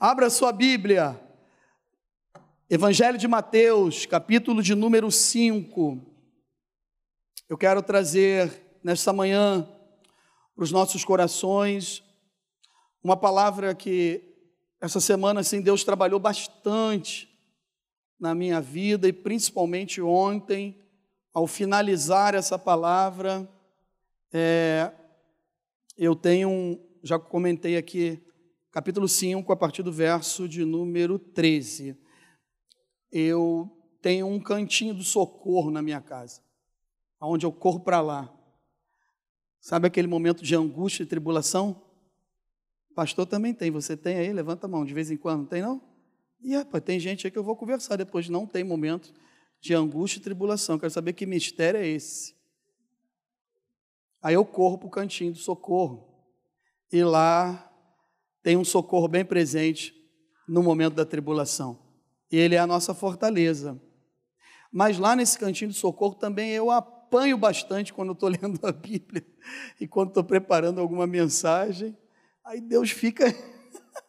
Abra sua Bíblia. Evangelho de Mateus, capítulo de número 5. Eu quero trazer nesta manhã para os nossos corações uma palavra que essa semana assim Deus trabalhou bastante na minha vida e principalmente ontem, ao finalizar essa palavra, é, eu tenho, já comentei aqui, capítulo 5, a partir do verso de número 13. Eu tenho um cantinho do socorro na minha casa, onde eu corro para lá. Sabe aquele momento de angústia e tribulação? Pastor também tem, você tem aí? Levanta a mão, de vez em quando, não tem não? E rapaz, tem gente aí que eu vou conversar depois, não tem momento de angústia e tribulação. Quero saber que mistério é esse. Aí eu corro para o cantinho do socorro. E lá tem um socorro bem presente no momento da tribulação. E ele é a nossa fortaleza. Mas lá nesse cantinho do socorro também eu apanho bastante quando estou lendo a Bíblia e quando estou preparando alguma mensagem. Aí Deus fica.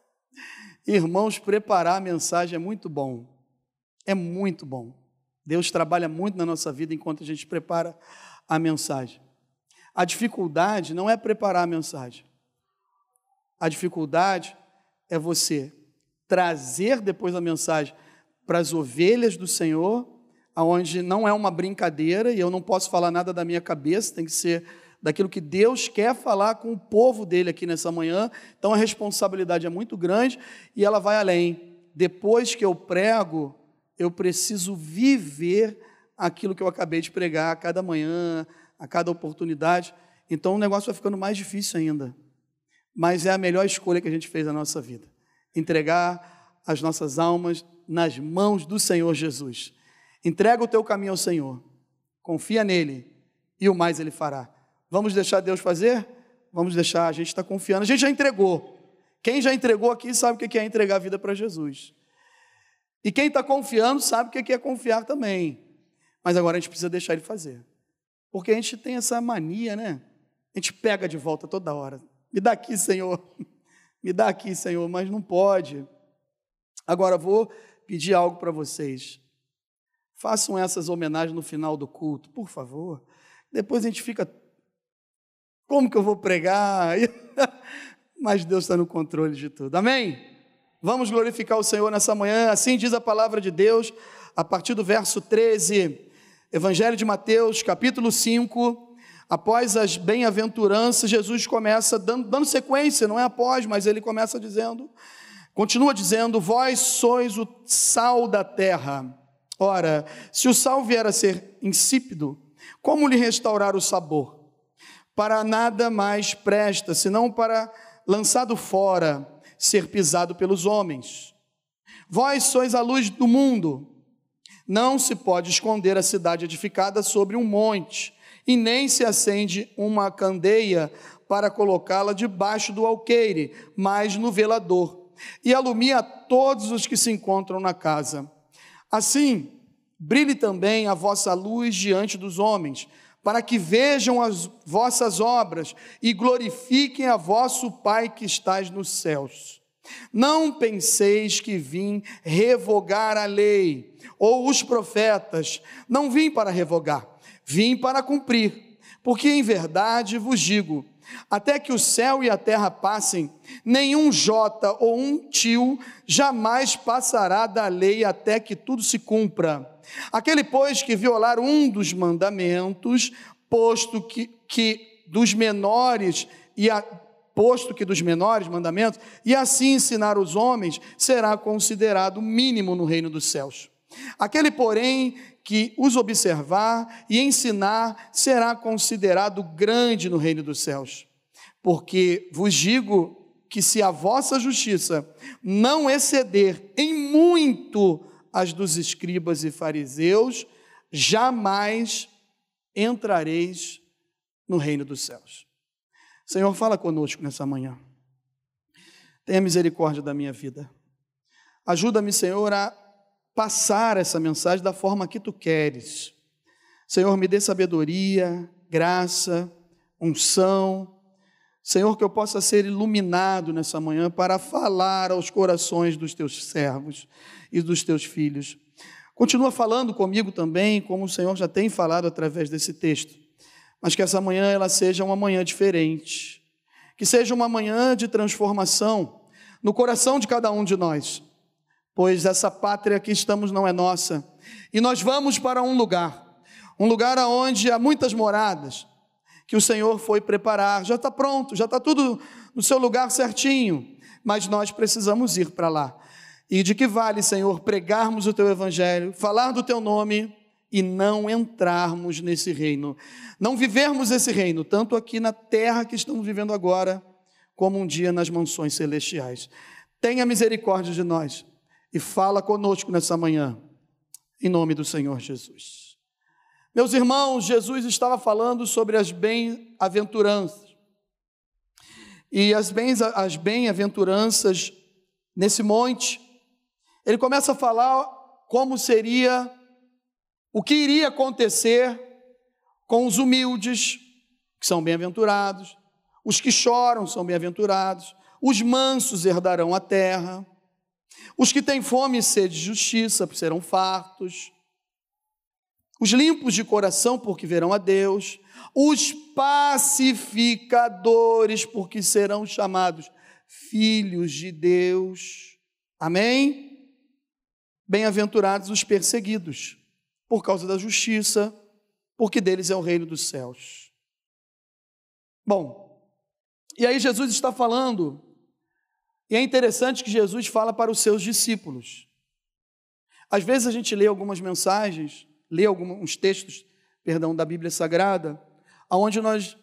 Irmãos, preparar a mensagem é muito bom. É muito bom. Deus trabalha muito na nossa vida enquanto a gente prepara a mensagem. A dificuldade não é preparar a mensagem. A dificuldade é você trazer depois a mensagem para as ovelhas do Senhor, aonde não é uma brincadeira e eu não posso falar nada da minha cabeça, tem que ser daquilo que Deus quer falar com o povo dele aqui nessa manhã. Então a responsabilidade é muito grande e ela vai além. Depois que eu prego, eu preciso viver aquilo que eu acabei de pregar a cada manhã, a cada oportunidade. Então o negócio vai ficando mais difícil ainda. Mas é a melhor escolha que a gente fez na nossa vida. Entregar as nossas almas nas mãos do Senhor Jesus. Entrega o teu caminho ao Senhor. Confia nele e o mais ele fará. Vamos deixar Deus fazer? Vamos deixar, a gente está confiando. A gente já entregou. Quem já entregou aqui sabe o que é entregar a vida para Jesus. E quem está confiando sabe o que é confiar também. Mas agora a gente precisa deixar ele fazer. Porque a gente tem essa mania, né? A gente pega de volta toda hora. Me dá aqui, Senhor. Me dá aqui, Senhor, mas não pode. Agora vou pedir algo para vocês. Façam essas homenagens no final do culto, por favor. Depois a gente fica. Como que eu vou pregar? Mas Deus está no controle de tudo. Amém? Vamos glorificar o Senhor nessa manhã. Assim diz a palavra de Deus, a partir do verso 13. Evangelho de Mateus, capítulo 5, após as bem-aventuranças, Jesus começa dando, dando, sequência, não é após, mas ele começa dizendo, continua dizendo: Vós sois o sal da terra. Ora, se o sal vier a ser insípido, como lhe restaurar o sabor? Para nada mais presta, senão para, lançado fora, ser pisado pelos homens. Vós sois a luz do mundo. Não se pode esconder a cidade edificada sobre um monte, e nem se acende uma candeia para colocá-la debaixo do alqueire, mas no velador, e alumia todos os que se encontram na casa. Assim, brilhe também a vossa luz diante dos homens, para que vejam as vossas obras e glorifiquem a vosso Pai que estás nos céus. Não penseis que vim revogar a lei ou os profetas. Não vim para revogar, vim para cumprir. Porque em verdade vos digo: até que o céu e a terra passem, nenhum jota ou um tio jamais passará da lei até que tudo se cumpra. Aquele, pois, que violar um dos mandamentos, posto que, que dos menores e a, posto que dos menores mandamentos, e assim ensinar os homens, será considerado mínimo no reino dos céus. Aquele, porém, que os observar e ensinar, será considerado grande no reino dos céus. Porque vos digo que se a vossa justiça não exceder em muito as dos escribas e fariseus, jamais entrareis no reino dos céus. Senhor, fala conosco nessa manhã. Tenha misericórdia da minha vida. Ajuda-me, Senhor, a passar essa mensagem da forma que tu queres. Senhor, me dê sabedoria, graça, unção. Senhor, que eu possa ser iluminado nessa manhã para falar aos corações dos teus servos e dos teus filhos. Continua falando comigo também, como o Senhor já tem falado através desse texto, mas que essa manhã ela seja uma manhã diferente, que seja uma manhã de transformação no coração de cada um de nós, pois essa pátria que estamos não é nossa, e nós vamos para um lugar, um lugar onde há muitas moradas, que o Senhor foi preparar. Já está pronto, já está tudo no seu lugar certinho, mas nós precisamos ir para lá. E de que vale, Senhor, pregarmos o teu evangelho, falar do teu nome e não entrarmos nesse reino, não vivermos esse reino, tanto aqui na terra que estamos vivendo agora, como um dia nas mansões celestiais. Tenha misericórdia de nós e fala conosco nessa manhã, em nome do Senhor Jesus. Meus irmãos, Jesus estava falando sobre as bem-aventuranças. E as bem-aventuranças nesse monte, ele começa a falar como seria, o que iria acontecer com os humildes, que são bem-aventurados, os que choram são bem-aventurados, os mansos herdarão a terra, os que têm fome e sede de justiça serão fartos os limpos de coração, porque verão a Deus, os pacificadores, porque serão chamados filhos de Deus. Amém? Bem-aventurados os perseguidos, por causa da justiça, porque deles é o reino dos céus. Bom, e aí Jesus está falando, e é interessante que Jesus fala para os seus discípulos. Às vezes a gente lê algumas mensagens ler alguns textos, perdão, da Bíblia Sagrada, aonde nós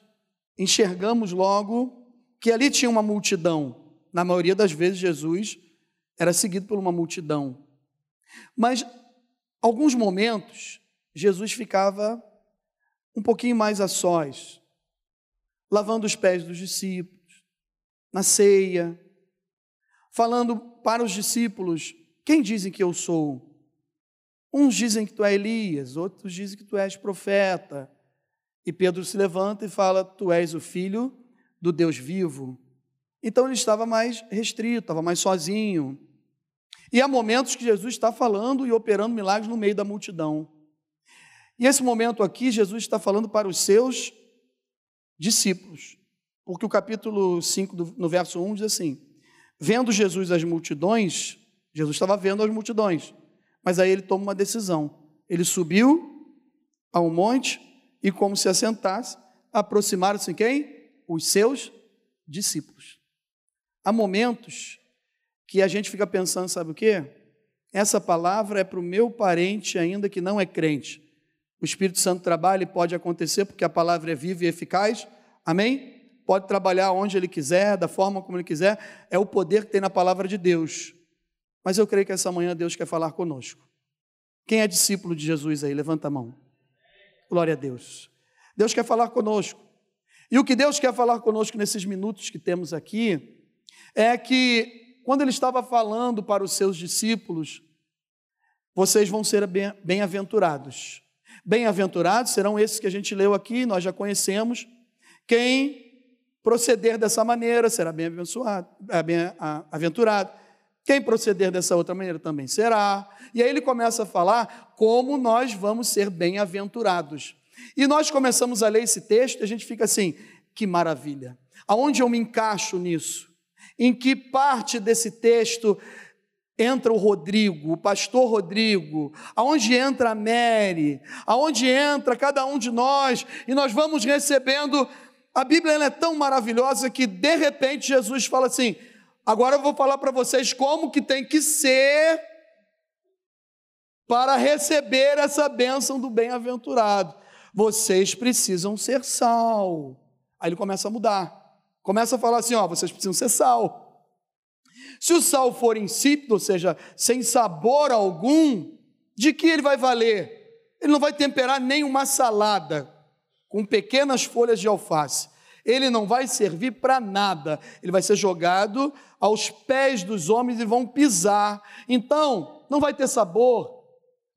enxergamos logo que ali tinha uma multidão. Na maioria das vezes Jesus era seguido por uma multidão. Mas alguns momentos Jesus ficava um pouquinho mais a sós, lavando os pés dos discípulos, na ceia, falando para os discípulos: quem dizem que eu sou? Uns dizem que tu és Elias, outros dizem que tu és profeta. E Pedro se levanta e fala: Tu és o filho do Deus vivo. Então ele estava mais restrito, estava mais sozinho. E há momentos que Jesus está falando e operando milagres no meio da multidão. E esse momento aqui, Jesus está falando para os seus discípulos. Porque o capítulo 5, no verso 1, diz assim: Vendo Jesus as multidões, Jesus estava vendo as multidões. Mas aí ele toma uma decisão. Ele subiu a um monte e, como se assentasse, aproximaram-se quem? Os seus discípulos. Há momentos que a gente fica pensando, sabe o quê? Essa palavra é para o meu parente ainda que não é crente. O Espírito Santo trabalha e pode acontecer porque a palavra é viva e eficaz. Amém? Pode trabalhar onde ele quiser, da forma como ele quiser. É o poder que tem na palavra de Deus. Mas eu creio que essa manhã Deus quer falar conosco. Quem é discípulo de Jesus aí? Levanta a mão. Glória a Deus. Deus quer falar conosco. E o que Deus quer falar conosco nesses minutos que temos aqui é que, quando Ele estava falando para os seus discípulos, vocês vão ser bem-aventurados. Bem-aventurados serão esses que a gente leu aqui, nós já conhecemos. Quem proceder dessa maneira será bem-aventurado. É, bem-aventurado. Quem proceder dessa outra maneira também será. E aí ele começa a falar como nós vamos ser bem-aventurados. E nós começamos a ler esse texto e a gente fica assim: que maravilha. Aonde eu me encaixo nisso? Em que parte desse texto entra o Rodrigo, o pastor Rodrigo, aonde entra a Mary, aonde entra cada um de nós, e nós vamos recebendo. A Bíblia é tão maravilhosa que de repente Jesus fala assim: Agora eu vou falar para vocês como que tem que ser para receber essa bênção do bem-aventurado. Vocês precisam ser sal. Aí ele começa a mudar. Começa a falar assim: ó, vocês precisam ser sal. Se o sal for insípido, ou seja, sem sabor algum, de que ele vai valer? Ele não vai temperar nem uma salada com pequenas folhas de alface ele não vai servir para nada, ele vai ser jogado aos pés dos homens e vão pisar. Então, não vai ter sabor,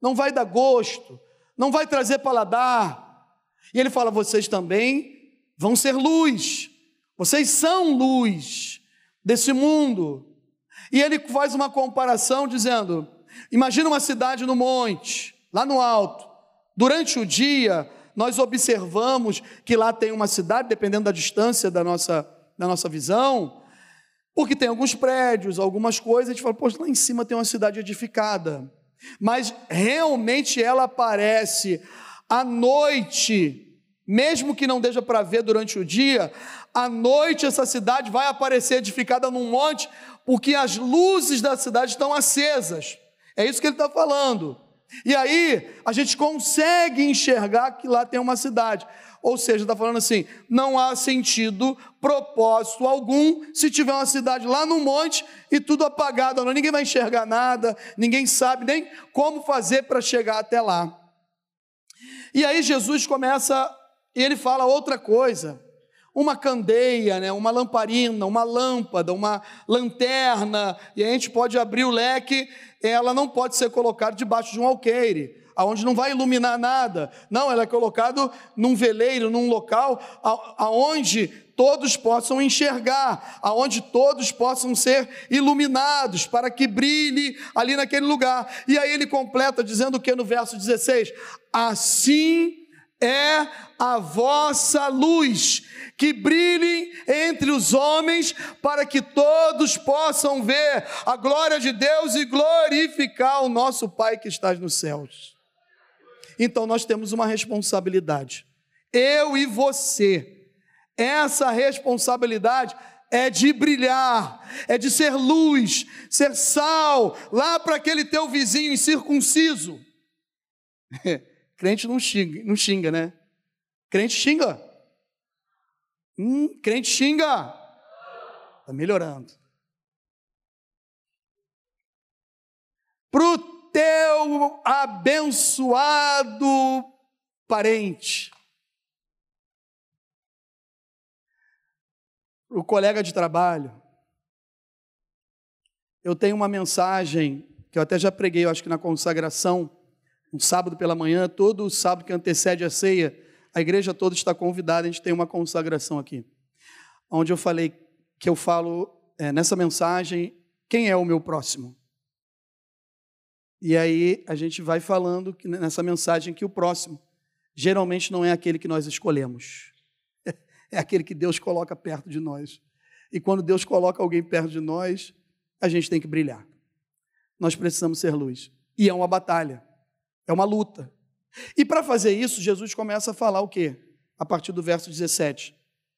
não vai dar gosto, não vai trazer paladar. E ele fala: vocês também vão ser luz. Vocês são luz desse mundo. E ele faz uma comparação dizendo: imagina uma cidade no monte, lá no alto. Durante o dia, nós observamos que lá tem uma cidade, dependendo da distância da nossa, da nossa visão, porque tem alguns prédios, algumas coisas, a gente fala, poxa, lá em cima tem uma cidade edificada. Mas realmente ela aparece à noite, mesmo que não deixa para ver durante o dia, à noite essa cidade vai aparecer edificada num monte, porque as luzes da cidade estão acesas. É isso que ele está falando. E aí a gente consegue enxergar que lá tem uma cidade. Ou seja, está falando assim: não há sentido, propósito algum, se tiver uma cidade lá no monte e tudo apagado, não, ninguém vai enxergar nada, ninguém sabe nem como fazer para chegar até lá. E aí Jesus começa, e ele fala outra coisa uma candeia, né, uma lamparina, uma lâmpada, uma lanterna, e a gente pode abrir o leque, ela não pode ser colocada debaixo de um alqueire, aonde não vai iluminar nada. Não, ela é colocada num veleiro, num local aonde todos possam enxergar, aonde todos possam ser iluminados, para que brilhe ali naquele lugar. E aí ele completa dizendo o que no verso 16: Assim é a vossa luz, que brilhe entre os homens, para que todos possam ver a glória de Deus e glorificar o nosso Pai que está nos céus. Então nós temos uma responsabilidade, eu e você, essa responsabilidade é de brilhar, é de ser luz, ser sal, lá para aquele teu vizinho incircunciso. Crente não xinga, não xinga, né? Crente xinga. Hum, crente xinga. Está melhorando. Para o teu abençoado parente. O colega de trabalho. Eu tenho uma mensagem que eu até já preguei, eu acho que na consagração um sábado pela manhã, todo sábado que antecede a ceia, a igreja toda está convidada, a gente tem uma consagração aqui, onde eu falei que eu falo é, nessa mensagem quem é o meu próximo. E aí a gente vai falando que, nessa mensagem que o próximo geralmente não é aquele que nós escolhemos, é aquele que Deus coloca perto de nós. E quando Deus coloca alguém perto de nós, a gente tem que brilhar. Nós precisamos ser luz. E é uma batalha. É uma luta. E para fazer isso, Jesus começa a falar o quê? A partir do verso 17.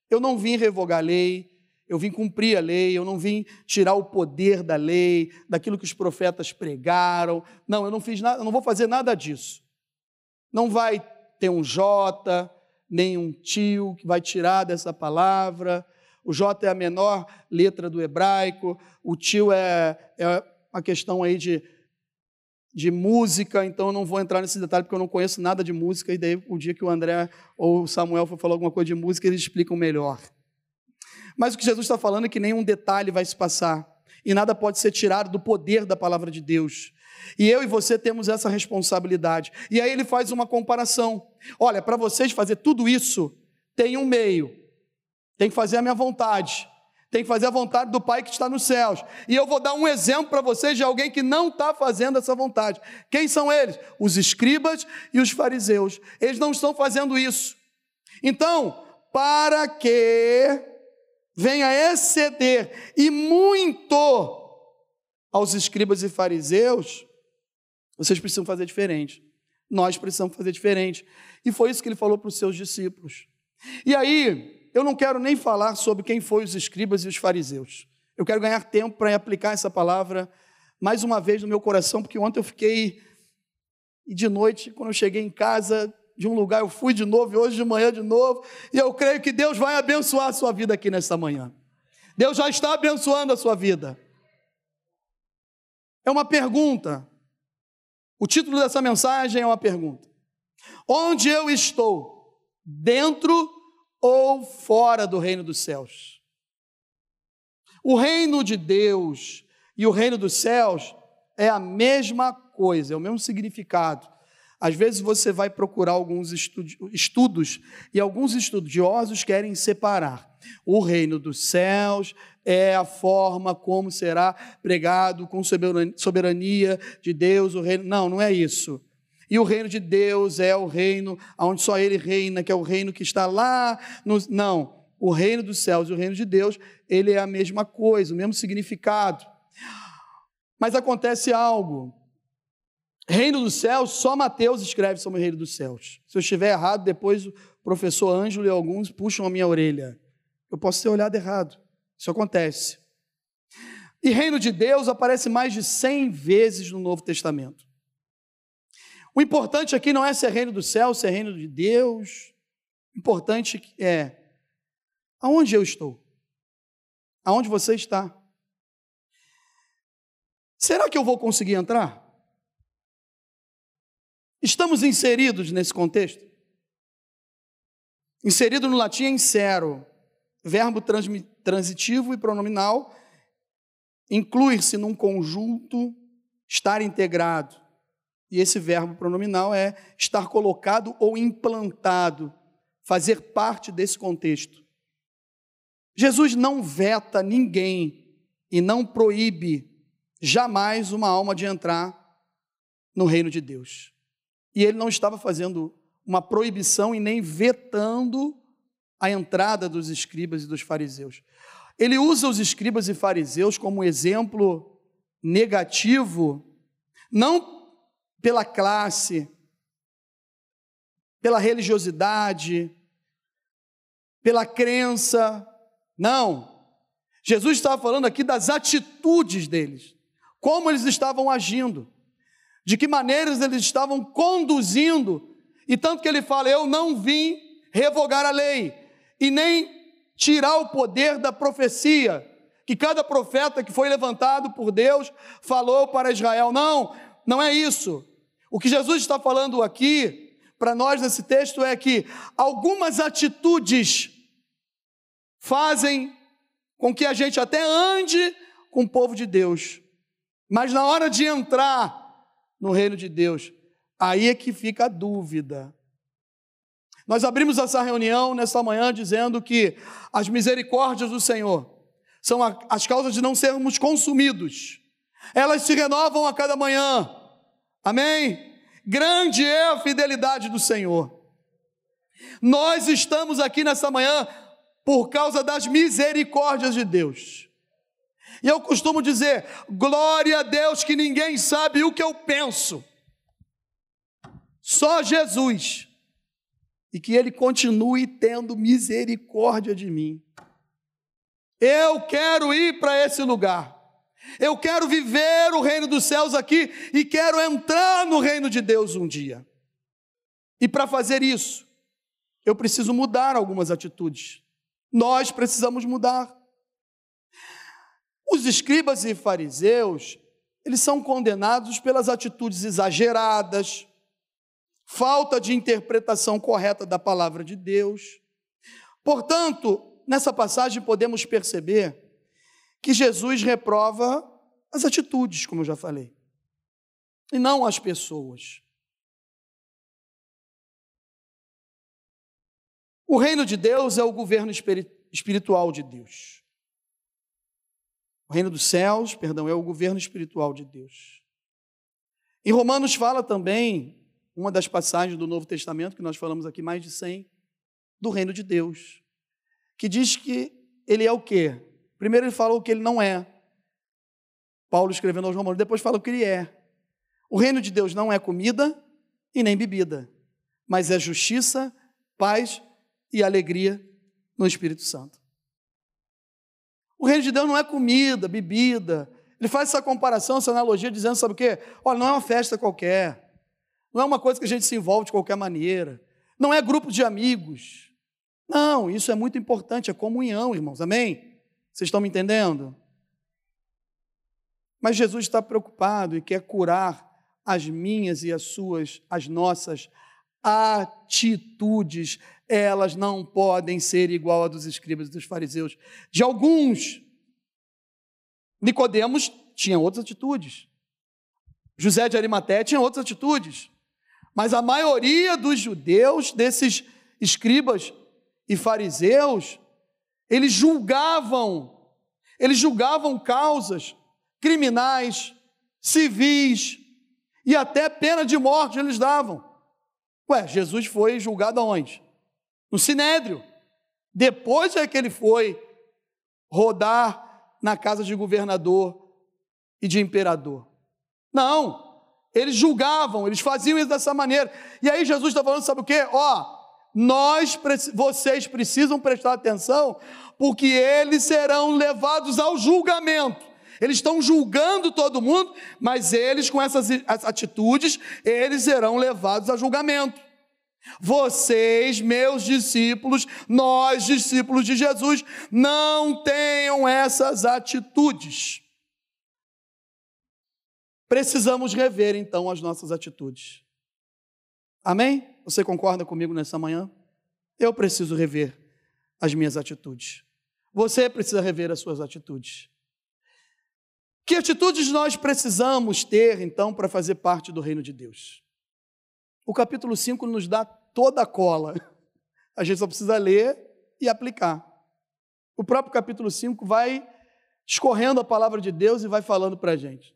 Eu não vim revogar a lei, eu vim cumprir a lei, eu não vim tirar o poder da lei, daquilo que os profetas pregaram. Não, eu não fiz nada, eu não vou fazer nada disso. Não vai ter um J, nem um tio que vai tirar dessa palavra. O J é a menor letra do hebraico, o tio é, é uma questão aí de de música, então eu não vou entrar nesse detalhe porque eu não conheço nada de música, e daí o dia que o André ou o Samuel for falar alguma coisa de música, eles explicam melhor. Mas o que Jesus está falando é que nenhum detalhe vai se passar, e nada pode ser tirado do poder da palavra de Deus. E eu e você temos essa responsabilidade. E aí ele faz uma comparação. Olha, para vocês fazer tudo isso, tem um meio. Tem que fazer a minha vontade tem que fazer a vontade do Pai que está nos céus. E eu vou dar um exemplo para vocês de alguém que não está fazendo essa vontade. Quem são eles? Os escribas e os fariseus. Eles não estão fazendo isso. Então, para que venha exceder e muito aos escribas e fariseus, vocês precisam fazer diferente. Nós precisamos fazer diferente. E foi isso que ele falou para os seus discípulos. E aí, eu não quero nem falar sobre quem foi os escribas e os fariseus. Eu quero ganhar tempo para aplicar essa palavra mais uma vez no meu coração, porque ontem eu fiquei e de noite, quando eu cheguei em casa de um lugar, eu fui de novo, e hoje de manhã de novo, e eu creio que Deus vai abençoar a sua vida aqui nesta manhã. Deus já está abençoando a sua vida. É uma pergunta. O título dessa mensagem é uma pergunta. Onde eu estou? Dentro ou fora do reino dos céus. O reino de Deus e o reino dos céus é a mesma coisa, é o mesmo significado. Às vezes você vai procurar alguns estudos e alguns estudiosos querem separar. O reino dos céus é a forma como será pregado com soberania de Deus, o reino. Não, não é isso. E o reino de Deus é o reino onde só ele reina, que é o reino que está lá no Não, o reino dos céus e o reino de Deus, ele é a mesma coisa, o mesmo significado. Mas acontece algo. Reino dos céus, só Mateus escreve sobre o reino dos céus. Se eu estiver errado, depois o professor Ângelo e alguns puxam a minha orelha. Eu posso ter olhado errado. Isso acontece. E reino de Deus aparece mais de 100 vezes no Novo Testamento. O importante aqui não é ser reino do céu, ser reino de Deus. O importante é aonde eu estou. Aonde você está. Será que eu vou conseguir entrar? Estamos inseridos nesse contexto? Inserido no latim é insero, verbo transitivo e pronominal, incluir-se num conjunto, estar integrado. E esse verbo pronominal é estar colocado ou implantado, fazer parte desse contexto. Jesus não veta ninguém e não proíbe jamais uma alma de entrar no reino de Deus. E ele não estava fazendo uma proibição e nem vetando a entrada dos escribas e dos fariseus. Ele usa os escribas e fariseus como exemplo negativo, não pela classe, pela religiosidade, pela crença, não. Jesus estava falando aqui das atitudes deles, como eles estavam agindo de que maneiras eles estavam conduzindo, e tanto que ele fala: Eu não vim revogar a lei, e nem tirar o poder da profecia, que cada profeta que foi levantado por Deus falou para Israel. Não, não é isso. O que Jesus está falando aqui, para nós nesse texto, é que algumas atitudes fazem com que a gente até ande com o povo de Deus, mas na hora de entrar no reino de Deus. Aí é que fica a dúvida. Nós abrimos essa reunião nesta manhã dizendo que as misericórdias do Senhor são as causas de não sermos consumidos. Elas se renovam a cada manhã. Amém? Grande é a fidelidade do Senhor. Nós estamos aqui nessa manhã por causa das misericórdias de Deus. E eu costumo dizer: glória a Deus que ninguém sabe o que eu penso, só Jesus, e que Ele continue tendo misericórdia de mim. Eu quero ir para esse lugar. Eu quero viver o reino dos céus aqui e quero entrar no reino de Deus um dia. E para fazer isso, eu preciso mudar algumas atitudes. Nós precisamos mudar. Os escribas e fariseus, eles são condenados pelas atitudes exageradas, falta de interpretação correta da palavra de Deus. Portanto, nessa passagem podemos perceber que Jesus reprova as atitudes, como eu já falei, e não as pessoas. O reino de Deus é o governo espiritual de Deus. O reino dos céus, perdão, é o governo espiritual de Deus. Em Romanos fala também, uma das passagens do Novo Testamento, que nós falamos aqui mais de 100, do reino de Deus, que diz que ele é o quê? Primeiro ele fala o que ele não é. Paulo escrevendo aos Romanos, depois fala o que ele é. O reino de Deus não é comida e nem bebida, mas é justiça, paz e alegria no Espírito Santo. O reino de Deus não é comida, bebida. Ele faz essa comparação, essa analogia, dizendo: sabe o quê? Olha, não é uma festa qualquer. Não é uma coisa que a gente se envolve de qualquer maneira. Não é grupo de amigos. Não, isso é muito importante, é comunhão, irmãos. Amém? Vocês estão me entendendo? Mas Jesus está preocupado e quer curar as minhas e as suas, as nossas atitudes, elas não podem ser igual a dos escribas e dos fariseus. De alguns, Nicodemos tinha outras atitudes. José de Arimaté tinha outras atitudes. Mas a maioria dos judeus, desses escribas e fariseus, eles julgavam, eles julgavam causas criminais, civis e até pena de morte eles davam. Ué, Jesus foi julgado aonde? No Sinédrio. Depois é que ele foi rodar na casa de governador e de imperador. Não, eles julgavam, eles faziam isso dessa maneira. E aí Jesus está falando, sabe o quê? Ó, nós, vocês precisam prestar atenção, porque eles serão levados ao julgamento. Eles estão julgando todo mundo, mas eles, com essas atitudes, eles serão levados a julgamento. Vocês, meus discípulos, nós, discípulos de Jesus, não tenham essas atitudes. Precisamos rever então as nossas atitudes. Amém? Você concorda comigo nessa manhã? Eu preciso rever as minhas atitudes. Você precisa rever as suas atitudes. Que atitudes nós precisamos ter, então, para fazer parte do reino de Deus? O capítulo 5 nos dá toda a cola. A gente só precisa ler e aplicar. O próprio capítulo 5 vai escorrendo a palavra de Deus e vai falando para a gente.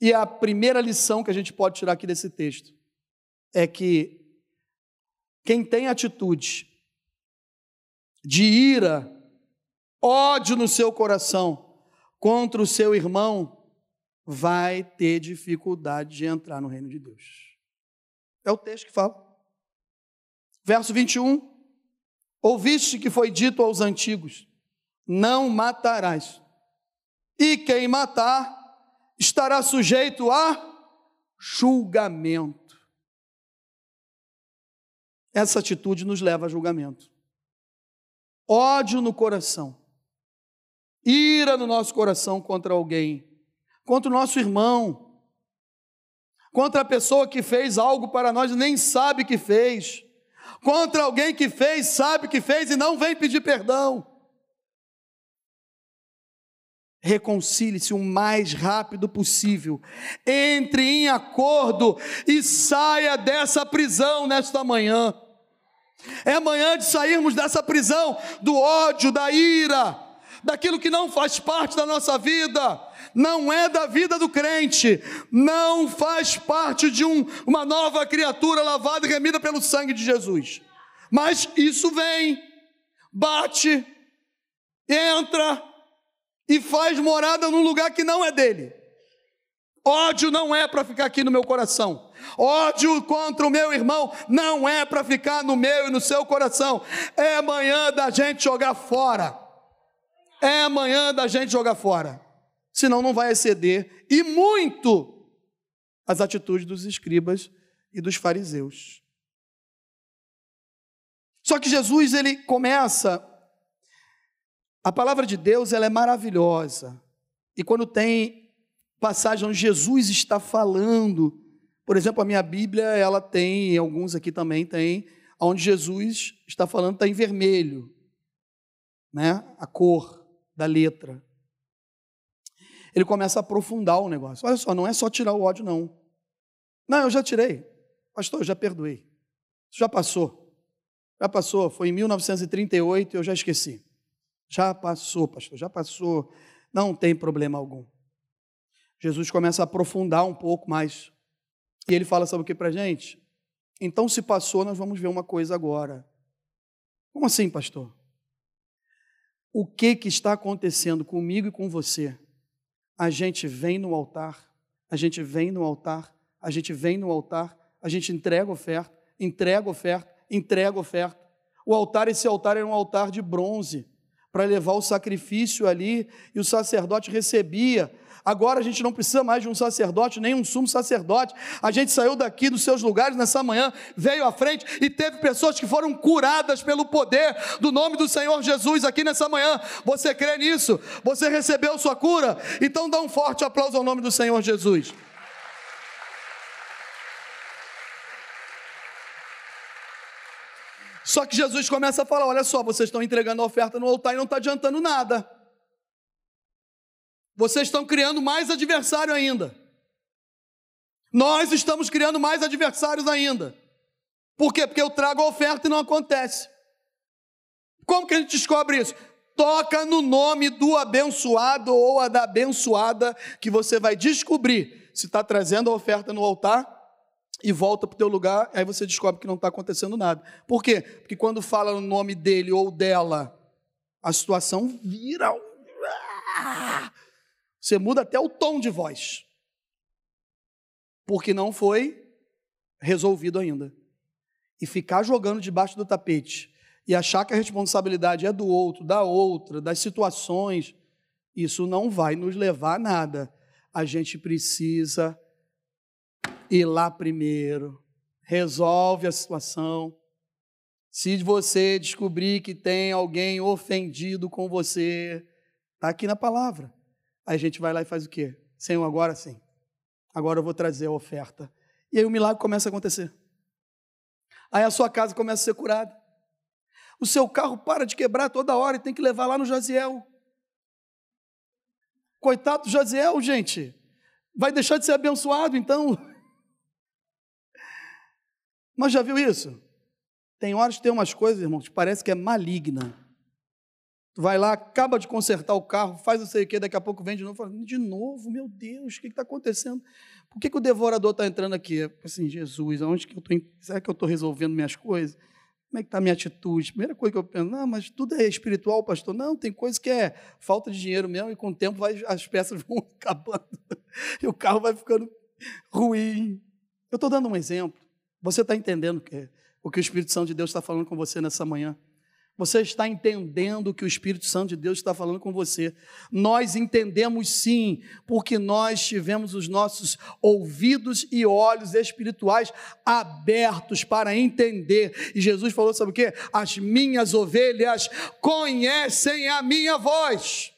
E a primeira lição que a gente pode tirar aqui desse texto é que quem tem atitude de ira, ódio no seu coração contra o seu irmão, vai ter dificuldade de entrar no reino de Deus. É o texto que fala. Verso 21. Ouviste que foi dito aos antigos: Não matarás. E quem matar estará sujeito a julgamento. Essa atitude nos leva a julgamento. Ódio no coração, ira no nosso coração contra alguém, contra o nosso irmão, contra a pessoa que fez algo para nós e nem sabe que fez, contra alguém que fez, sabe que fez e não vem pedir perdão. Reconcilie-se o mais rápido possível, entre em acordo e saia dessa prisão nesta manhã. É manhã de sairmos dessa prisão do ódio, da ira, daquilo que não faz parte da nossa vida, não é da vida do crente, não faz parte de um, uma nova criatura lavada e remida pelo sangue de Jesus. Mas isso vem, bate, entra, e faz morada num lugar que não é dele. Ódio não é para ficar aqui no meu coração. Ódio contra o meu irmão não é para ficar no meu e no seu coração. É amanhã da gente jogar fora. É amanhã da gente jogar fora. Senão não vai exceder e muito as atitudes dos escribas e dos fariseus. Só que Jesus ele começa a palavra de Deus ela é maravilhosa. E quando tem passagem onde Jesus está falando, por exemplo, a minha Bíblia, ela tem, alguns aqui também tem, onde Jesus está falando está em vermelho, né? A cor da letra. Ele começa a aprofundar o negócio. Olha só, não é só tirar o ódio não. Não, eu já tirei. Pastor, eu já perdoei. Isso já passou. Já passou, foi em 1938 e eu já esqueci. Já passou, pastor, já passou, não tem problema algum. Jesus começa a aprofundar um pouco mais. E ele fala, sabe o que para gente? Então, se passou, nós vamos ver uma coisa agora. Como assim, pastor? O que, que está acontecendo comigo e com você? A gente vem no altar, a gente vem no altar, a gente vem no altar, a gente entrega oferta, entrega oferta, entrega oferta. O altar, esse altar era um altar de bronze para levar o sacrifício ali, e o sacerdote recebia. Agora a gente não precisa mais de um sacerdote, nem um sumo sacerdote. A gente saiu daqui dos seus lugares nessa manhã, veio à frente e teve pessoas que foram curadas pelo poder do nome do Senhor Jesus aqui nessa manhã. Você crê nisso? Você recebeu sua cura? Então dá um forte aplauso ao nome do Senhor Jesus. Só que Jesus começa a falar: olha só, vocês estão entregando a oferta no altar e não está adiantando nada. Vocês estão criando mais adversário ainda. Nós estamos criando mais adversários ainda. Por quê? Porque eu trago a oferta e não acontece. Como que a gente descobre isso? Toca no nome do abençoado ou a da abençoada, que você vai descobrir se está trazendo a oferta no altar e volta para o teu lugar, aí você descobre que não está acontecendo nada. Por quê? Porque quando fala no nome dele ou dela, a situação vira. Você muda até o tom de voz. Porque não foi resolvido ainda. E ficar jogando debaixo do tapete e achar que a responsabilidade é do outro, da outra, das situações, isso não vai nos levar a nada. A gente precisa ir lá primeiro, resolve a situação. Se você descobrir que tem alguém ofendido com você, está aqui na palavra. Aí a gente vai lá e faz o quê? Senhor, agora sim. Agora eu vou trazer a oferta. E aí o milagre começa a acontecer. Aí a sua casa começa a ser curada. O seu carro para de quebrar toda hora e tem que levar lá no Jaziel. Coitado do Jaziel, gente. Vai deixar de ser abençoado, então. Mas já viu isso? Tem horas que tem umas coisas, irmão, que parece que é maligna. Vai lá, acaba de consertar o carro, faz não sei o quê, daqui a pouco vem de novo, fala, de novo, meu Deus, o que está acontecendo? Por que, que o devorador está entrando aqui? Assim, Jesus, aonde que eu estou? Será que eu estou resolvendo minhas coisas? Como é que está a minha atitude? Primeira coisa que eu penso, não, mas tudo é espiritual, pastor. Não, tem coisa que é falta de dinheiro mesmo, e com o tempo vai, as peças vão acabando, e o carro vai ficando ruim. Eu estou dando um exemplo. Você está entendendo que, o que o Espírito Santo de Deus está falando com você nessa manhã? Você está entendendo o que o Espírito Santo de Deus está falando com você. Nós entendemos sim, porque nós tivemos os nossos ouvidos e olhos espirituais abertos para entender. E Jesus falou: sabe o que? As minhas ovelhas conhecem a minha voz.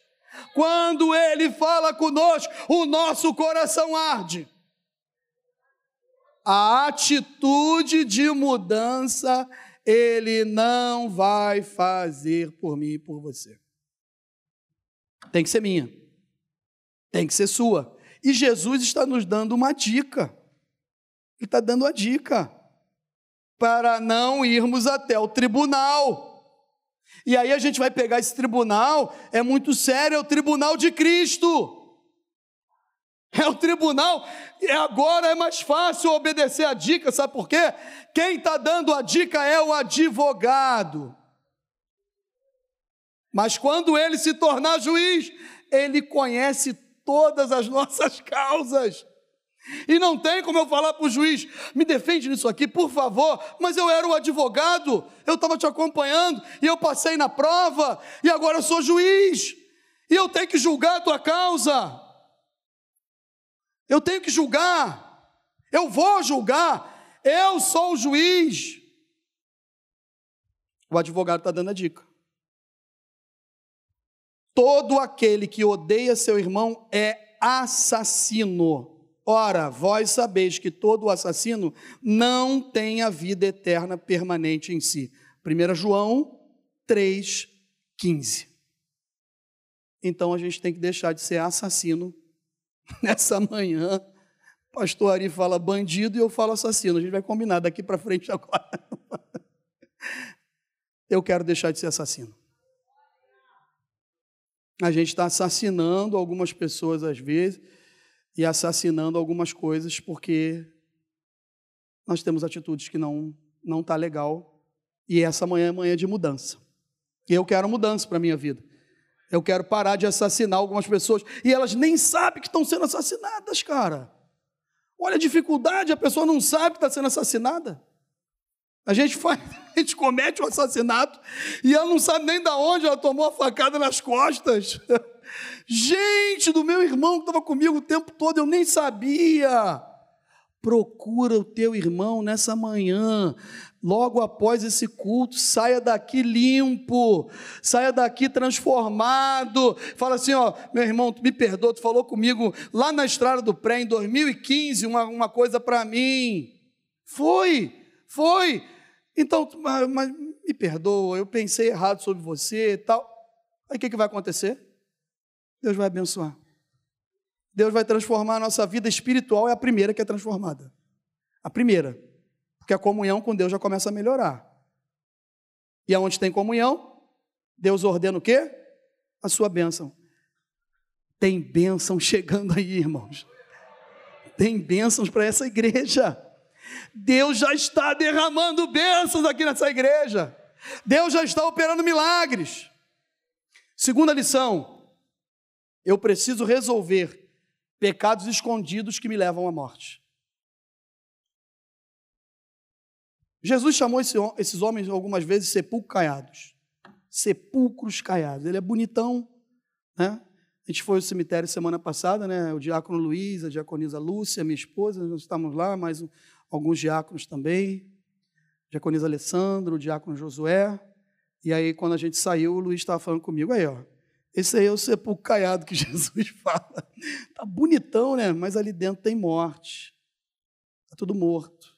Quando Ele fala conosco, o nosso coração arde. A atitude de mudança ele não vai fazer por mim e por você. Tem que ser minha. Tem que ser sua. E Jesus está nos dando uma dica. Ele está dando a dica para não irmos até o tribunal. E aí a gente vai pegar esse tribunal, é muito sério, é o tribunal de Cristo. É o tribunal, e agora é mais fácil obedecer a dica, sabe por quê? Quem está dando a dica é o advogado. Mas quando ele se tornar juiz, ele conhece todas as nossas causas. E não tem como eu falar para o juiz, me defende nisso aqui, por favor, mas eu era o advogado, eu estava te acompanhando, e eu passei na prova, e agora eu sou juiz, e eu tenho que julgar a tua causa. Eu tenho que julgar. Eu vou julgar. Eu sou o juiz. O advogado está dando a dica. Todo aquele que odeia seu irmão é assassino. Ora, vós sabeis que todo assassino não tem a vida eterna permanente em si. 1 João 3,15. Então a gente tem que deixar de ser assassino Nessa manhã, pastor Ari fala bandido e eu falo assassino. A gente vai combinar daqui para frente agora. Eu quero deixar de ser assassino. A gente está assassinando algumas pessoas às vezes e assassinando algumas coisas porque nós temos atitudes que não não tá legal e essa manhã é manhã de mudança. E eu quero mudança para minha vida. Eu quero parar de assassinar algumas pessoas e elas nem sabem que estão sendo assassinadas, cara. Olha a dificuldade, a pessoa não sabe que está sendo assassinada. A gente faz, a gente comete um assassinato e ela não sabe nem da onde ela tomou a facada nas costas. Gente, do meu irmão que estava comigo o tempo todo, eu nem sabia. Procura o teu irmão nessa manhã logo após esse culto, saia daqui limpo, saia daqui transformado. Fala assim: ó, meu irmão, tu me perdoa, tu falou comigo lá na estrada do pré em 2015 uma, uma coisa para mim. Foi, foi. Então, mas, mas, me perdoa, eu pensei errado sobre você e tal. Aí o que, que vai acontecer? Deus vai abençoar. Deus vai transformar a nossa vida espiritual, é a primeira que é transformada. A primeira. Porque a comunhão com Deus já começa a melhorar. E aonde tem comunhão, Deus ordena o quê? A sua bênção. Tem bênção chegando aí, irmãos. Tem bênçãos para essa igreja. Deus já está derramando bênçãos aqui nessa igreja. Deus já está operando milagres. Segunda lição: eu preciso resolver pecados escondidos que me levam à morte. Jesus chamou esse, esses homens algumas vezes sepulcros caiados. Sepulcros caiados. Ele é bonitão, né? A gente foi ao cemitério semana passada, né? O diácono Luiz, a diaconisa Lúcia, minha esposa, nós estávamos lá, mais alguns diáconos também. Diaconisa Alessandro, o diácono Josué. E aí, quando a gente saiu, o Luiz estava falando comigo, aí, ó, esse aí é o sepulcro caiado que Jesus fala. Tá bonitão, né? Mas ali dentro tem morte. Está tudo morto.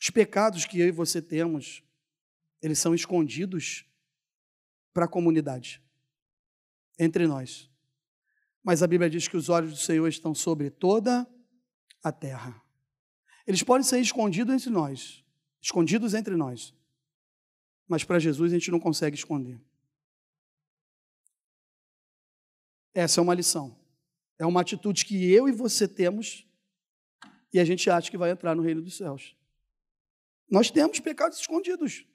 Os pecados que eu e você temos, eles são escondidos para a comunidade entre nós. Mas a Bíblia diz que os olhos do Senhor estão sobre toda a terra. Eles podem ser escondidos entre nós, escondidos entre nós. Mas para Jesus a gente não consegue esconder. Essa é uma lição. É uma atitude que eu e você temos e a gente acha que vai entrar no reino dos céus. Nós temos pecados escondidos.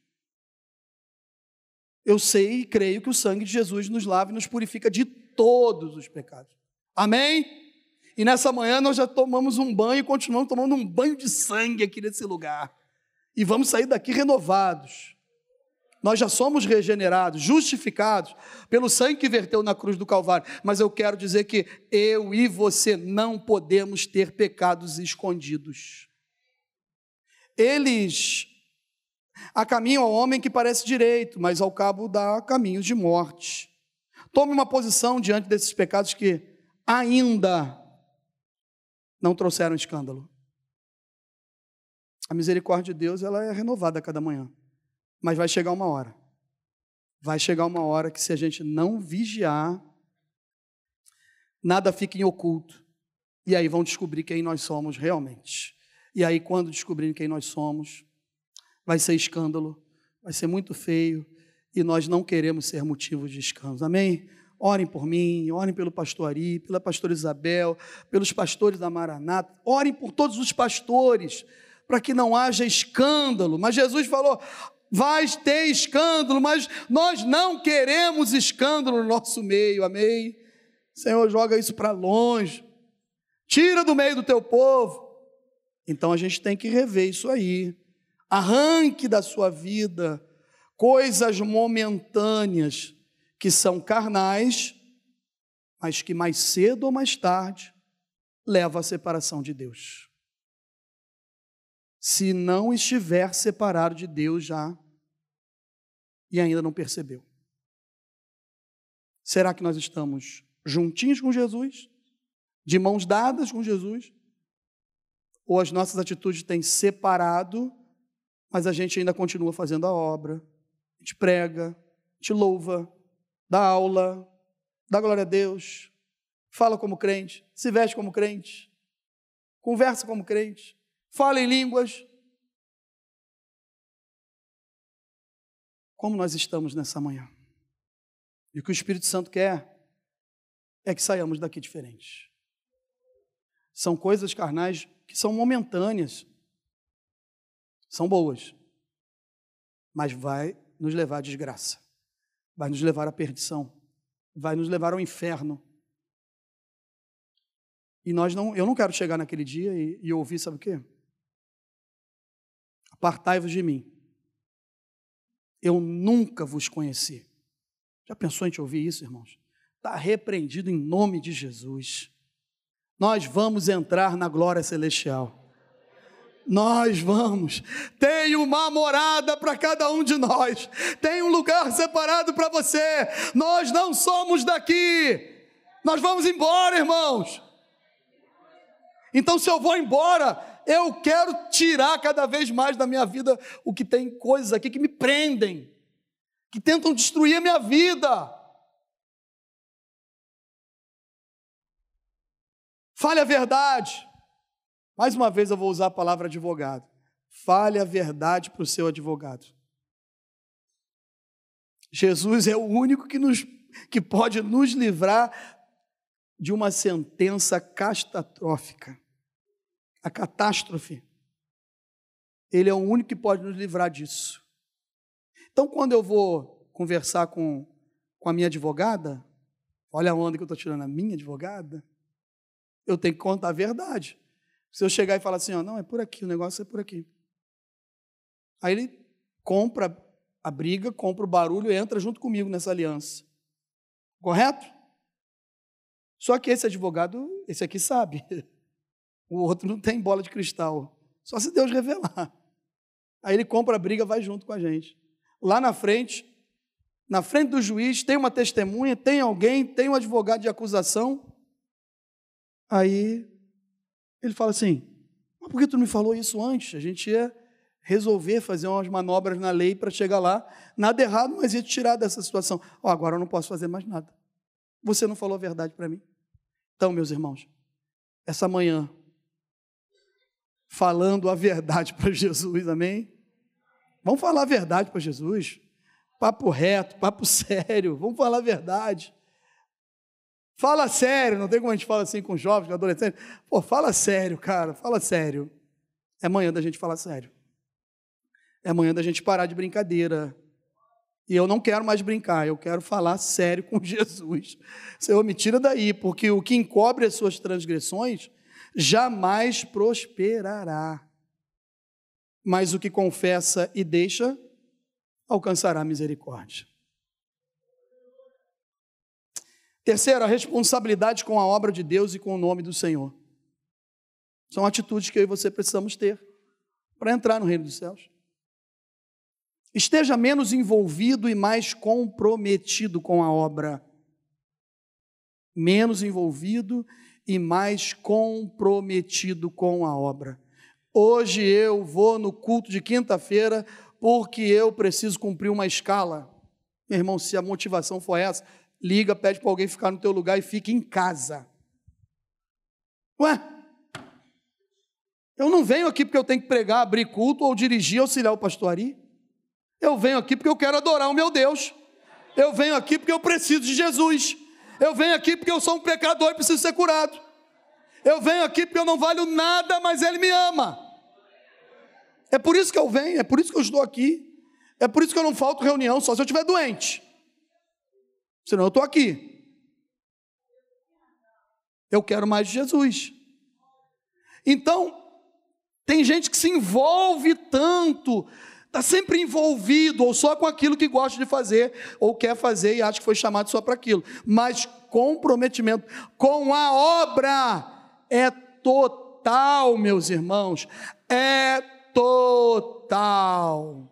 Eu sei e creio que o sangue de Jesus nos lava e nos purifica de todos os pecados. Amém? E nessa manhã nós já tomamos um banho e continuamos tomando um banho de sangue aqui nesse lugar. E vamos sair daqui renovados. Nós já somos regenerados, justificados pelo sangue que verteu na cruz do Calvário. Mas eu quero dizer que eu e você não podemos ter pecados escondidos. Eles Há caminho ao homem que parece direito, mas ao cabo dá caminhos de morte. Tome uma posição diante desses pecados que ainda não trouxeram escândalo. A misericórdia de Deus ela é renovada a cada manhã, mas vai chegar uma hora. Vai chegar uma hora que se a gente não vigiar, nada fica em oculto. E aí vão descobrir quem nós somos realmente. E aí, quando descobrirem quem nós somos, vai ser escândalo, vai ser muito feio e nós não queremos ser motivo de escândalo. Amém? Orem por mim, orem pelo pastor Ari, pela pastora Isabel, pelos pastores da Maranata, orem por todos os pastores, para que não haja escândalo. Mas Jesus falou: vai ter escândalo, mas nós não queremos escândalo no nosso meio, amém? Senhor, joga isso para longe, tira do meio do teu povo. Então a gente tem que rever isso aí. Arranque da sua vida coisas momentâneas que são carnais, mas que mais cedo ou mais tarde levam à separação de Deus. Se não estiver separado de Deus já e ainda não percebeu. Será que nós estamos juntinhos com Jesus? De mãos dadas com Jesus? Ou as nossas atitudes têm separado mas a gente ainda continua fazendo a obra, a gente prega, a gente louva, dá aula, dá glória a Deus, fala como crente, se veste como crente, conversa como crente, fala em línguas. Como nós estamos nessa manhã? E o que o Espírito Santo quer é que saiamos daqui diferentes. São coisas carnais que são momentâneas, são boas, mas vai nos levar à desgraça, vai nos levar à perdição, vai nos levar ao inferno. E nós não, eu não quero chegar naquele dia e, e ouvir, sabe o quê? Apartai-vos de mim. Eu nunca vos conheci. Já pensou em te ouvir isso, irmãos? Está repreendido em nome de Jesus. Nós vamos entrar na glória celestial nós vamos. Tem uma morada para cada um de nós. Tem um lugar separado para você. Nós não somos daqui. Nós vamos embora, irmãos. Então, se eu vou embora, eu quero tirar cada vez mais da minha vida o que tem coisas aqui que me prendem, que tentam destruir a minha vida. Fale a verdade. Mais uma vez eu vou usar a palavra advogado. Fale a verdade para o seu advogado. Jesus é o único que, nos, que pode nos livrar de uma sentença catastrófica. A catástrofe. Ele é o único que pode nos livrar disso. Então, quando eu vou conversar com, com a minha advogada, olha a onda que eu estou tirando, a minha advogada, eu tenho que contar a verdade. Se eu chegar e falar assim, ó, não, é por aqui, o negócio é por aqui. Aí ele compra a briga, compra o barulho e entra junto comigo nessa aliança. Correto? Só que esse advogado, esse aqui sabe. O outro não tem bola de cristal. Só se Deus revelar. Aí ele compra a briga, vai junto com a gente. Lá na frente, na frente do juiz, tem uma testemunha, tem alguém, tem um advogado de acusação. Aí ele fala assim: Mas por que tu não me falou isso antes? A gente ia resolver fazer umas manobras na lei para chegar lá. Nada errado, mas ia te tirar dessa situação. Oh, agora eu não posso fazer mais nada. Você não falou a verdade para mim. Então, meus irmãos, essa manhã, falando a verdade para Jesus, amém? Vamos falar a verdade para Jesus. Papo reto, papo sério, vamos falar a verdade. Fala sério, não tem como a gente falar assim com jovens, com adolescentes. Pô, fala sério, cara, fala sério. É manhã da gente falar sério. É manhã da gente parar de brincadeira. E eu não quero mais brincar, eu quero falar sério com Jesus. Senhor, me tira daí, porque o que encobre as suas transgressões jamais prosperará. Mas o que confessa e deixa alcançará misericórdia. Terceiro, a responsabilidade com a obra de Deus e com o nome do Senhor. São atitudes que eu e você precisamos ter para entrar no reino dos céus. Esteja menos envolvido e mais comprometido com a obra. Menos envolvido e mais comprometido com a obra. Hoje eu vou no culto de quinta-feira porque eu preciso cumprir uma escala. Meu irmão, se a motivação for essa, liga, pede para alguém ficar no teu lugar e fique em casa. Ué? Eu não venho aqui porque eu tenho que pregar, abrir culto ou dirigir, auxiliar o pastoari. Eu venho aqui porque eu quero adorar o meu Deus. Eu venho aqui porque eu preciso de Jesus. Eu venho aqui porque eu sou um pecador e preciso ser curado. Eu venho aqui porque eu não valho nada, mas Ele me ama. É por isso que eu venho, é por isso que eu estou aqui. É por isso que eu não falto reunião, só se eu estiver doente. Senão eu estou aqui. Eu quero mais de Jesus. Então, tem gente que se envolve tanto, está sempre envolvido, ou só com aquilo que gosta de fazer, ou quer fazer e acha que foi chamado só para aquilo. Mas comprometimento com a obra é total, meus irmãos. É total.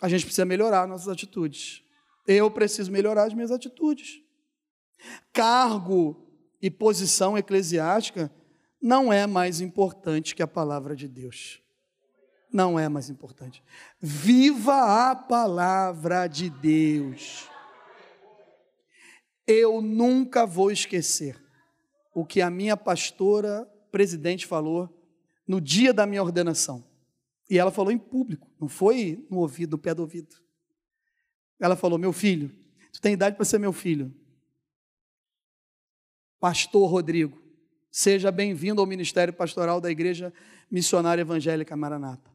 A gente precisa melhorar nossas atitudes. Eu preciso melhorar as minhas atitudes. Cargo e posição eclesiástica não é mais importante que a palavra de Deus. Não é mais importante. Viva a palavra de Deus. Eu nunca vou esquecer o que a minha pastora presidente falou no dia da minha ordenação. E ela falou em público, não foi no ouvido, no pé do ouvido. Ela falou: Meu filho, tu tem idade para ser meu filho. Pastor Rodrigo, seja bem-vindo ao ministério pastoral da Igreja Missionária Evangélica Maranata.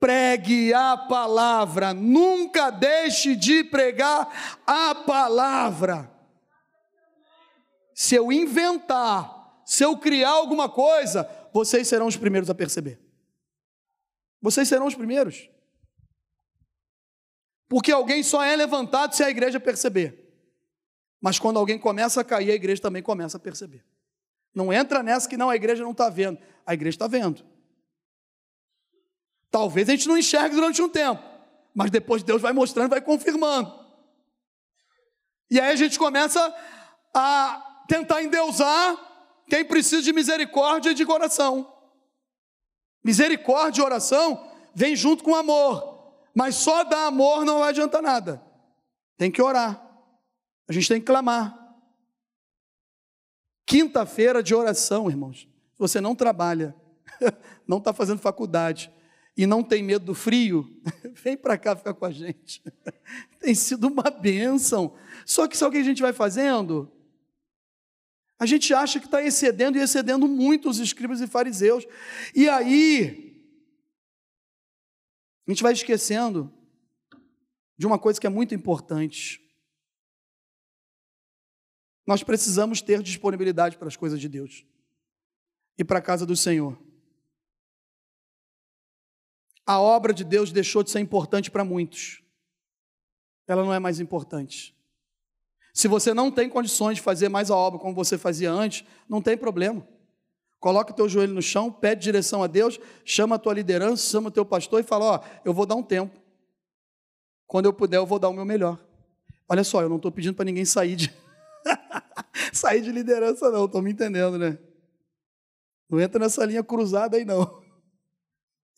Pregue a palavra, nunca deixe de pregar a palavra se eu inventar, se eu criar alguma coisa, vocês serão os primeiros a perceber. Vocês serão os primeiros. Porque alguém só é levantado se a igreja perceber. Mas quando alguém começa a cair, a igreja também começa a perceber. Não entra nessa que não, a igreja não está vendo. A igreja está vendo. Talvez a gente não enxergue durante um tempo, mas depois Deus vai mostrando, vai confirmando. E aí a gente começa a tentar endeusar quem precisa de misericórdia e de oração. Misericórdia e oração vem junto com amor, mas só dar amor não vai adiantar nada. Tem que orar. A gente tem que clamar. Quinta-feira de oração, irmãos. Você não trabalha, não está fazendo faculdade e não tem medo do frio, vem para cá ficar com a gente. tem sido uma bênção. Só que sabe o que a gente vai fazendo? A gente acha que está excedendo e excedendo muito os escribas e fariseus. E aí, a gente vai esquecendo de uma coisa que é muito importante. Nós precisamos ter disponibilidade para as coisas de Deus e para a casa do Senhor. A obra de Deus deixou de ser importante para muitos. Ela não é mais importante. Se você não tem condições de fazer mais a obra como você fazia antes, não tem problema. Coloca o teu joelho no chão, pede direção a Deus, chama a tua liderança, chama o teu pastor e fala: Ó, eu vou dar um tempo. Quando eu puder, eu vou dar o meu melhor. Olha só, eu não estou pedindo para ninguém sair de sair de liderança, não, estão me entendendo, né? Não entra nessa linha cruzada aí, não.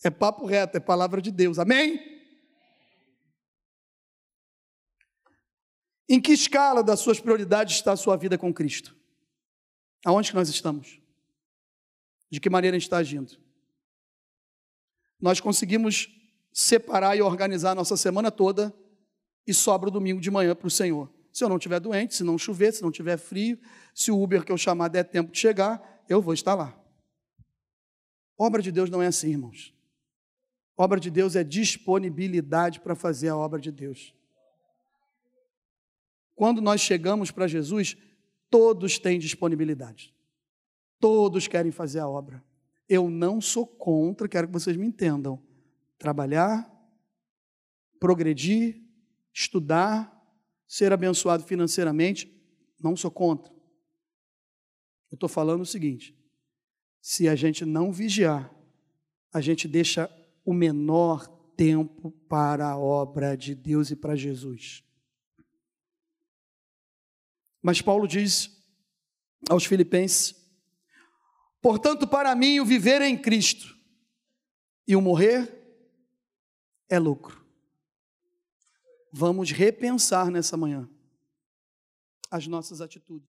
É papo reto, é palavra de Deus. Amém? Em que escala das suas prioridades está a sua vida com Cristo? Aonde que nós estamos? De que maneira a gente está agindo? Nós conseguimos separar e organizar a nossa semana toda e sobra o domingo de manhã para o Senhor. Se eu não estiver doente, se não chover, se não tiver frio, se o Uber que eu chamar der tempo de chegar, eu vou estar lá. Obra de Deus não é assim, irmãos. Obra de Deus é disponibilidade para fazer a obra de Deus. Quando nós chegamos para Jesus, todos têm disponibilidade. Todos querem fazer a obra. Eu não sou contra, quero que vocês me entendam. Trabalhar, progredir, estudar, ser abençoado financeiramente, não sou contra. Eu estou falando o seguinte: se a gente não vigiar, a gente deixa o menor tempo para a obra de Deus e para Jesus. Mas Paulo diz aos Filipenses: portanto, para mim, o viver é em Cristo e o morrer é lucro. Vamos repensar nessa manhã as nossas atitudes.